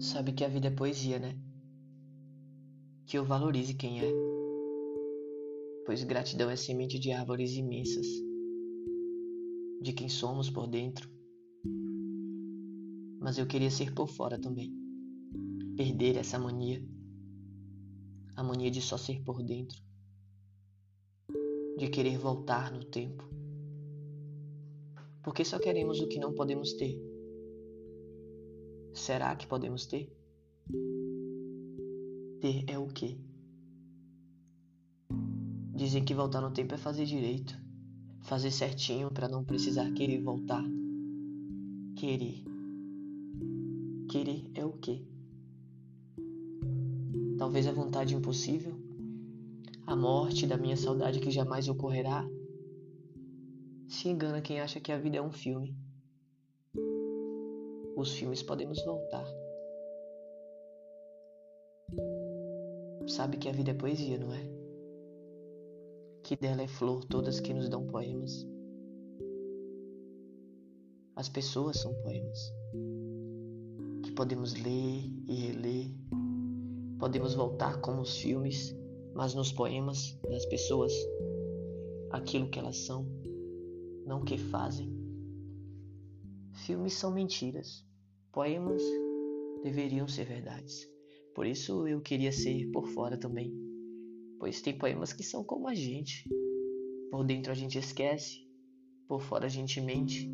Sabe que a vida é poesia, né? Que eu valorize quem é, pois gratidão é semente de árvores imensas, de quem somos por dentro. Mas eu queria ser por fora também, perder essa mania, a mania de só ser por dentro, de querer voltar no tempo, porque só queremos o que não podemos ter. Será que podemos ter? Ter é o quê? Dizem que voltar no tempo é fazer direito, fazer certinho para não precisar querer voltar. Querer. Querer é o quê? Talvez a vontade impossível, a morte da minha saudade que jamais ocorrerá. Se engana quem acha que a vida é um filme os filmes podemos voltar. Sabe que a vida é poesia, não é? Que dela é flor todas que nos dão poemas. As pessoas são poemas que podemos ler e reler. Podemos voltar como os filmes, mas nos poemas das pessoas, aquilo que elas são, não o que fazem. Filmes são mentiras. Poemas deveriam ser verdades. Por isso eu queria ser por fora também. Pois tem poemas que são como a gente. Por dentro a gente esquece, por fora a gente mente.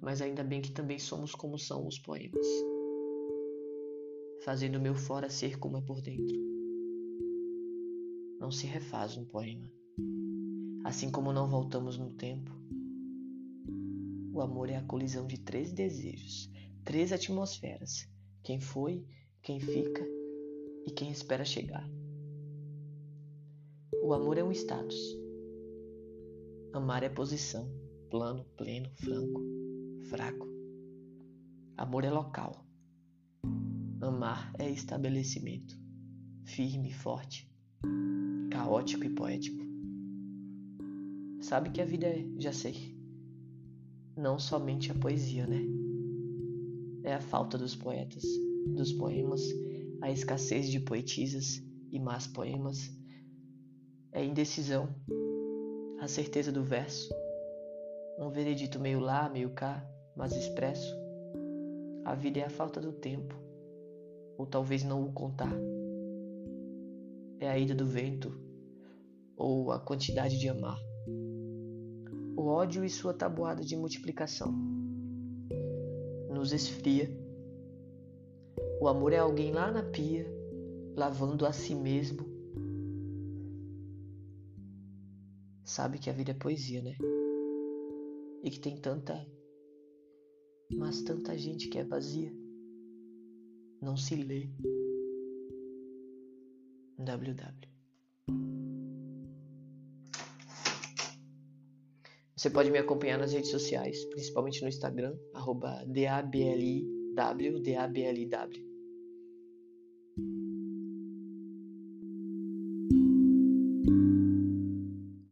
Mas ainda bem que também somos como são os poemas. Fazendo o meu fora ser como é por dentro. Não se refaz um poema. Assim como não voltamos no tempo, o amor é a colisão de três desejos, três atmosferas: quem foi, quem fica e quem espera chegar. O amor é um status. Amar é posição, plano, pleno, franco, fraco. Amor é local. Amar é estabelecimento, firme, forte, caótico e poético. Sabe que a vida é, já sei, não somente a poesia, né? É a falta dos poetas, dos poemas, a escassez de poetisas e más poemas, é a indecisão, a certeza do verso, um veredito meio lá, meio cá, mas expresso. A vida é a falta do tempo, ou talvez não o contar. É a ida do vento, ou a quantidade de amar o ódio e sua tabuada de multiplicação. Nos esfria. O amor é alguém lá na pia, lavando a si mesmo. Sabe que a vida é poesia, né? E que tem tanta, mas tanta gente que é vazia. Não se lê. WW. Você pode me acompanhar nas redes sociais, principalmente no Instagram, arroba DABLIW, DABLW.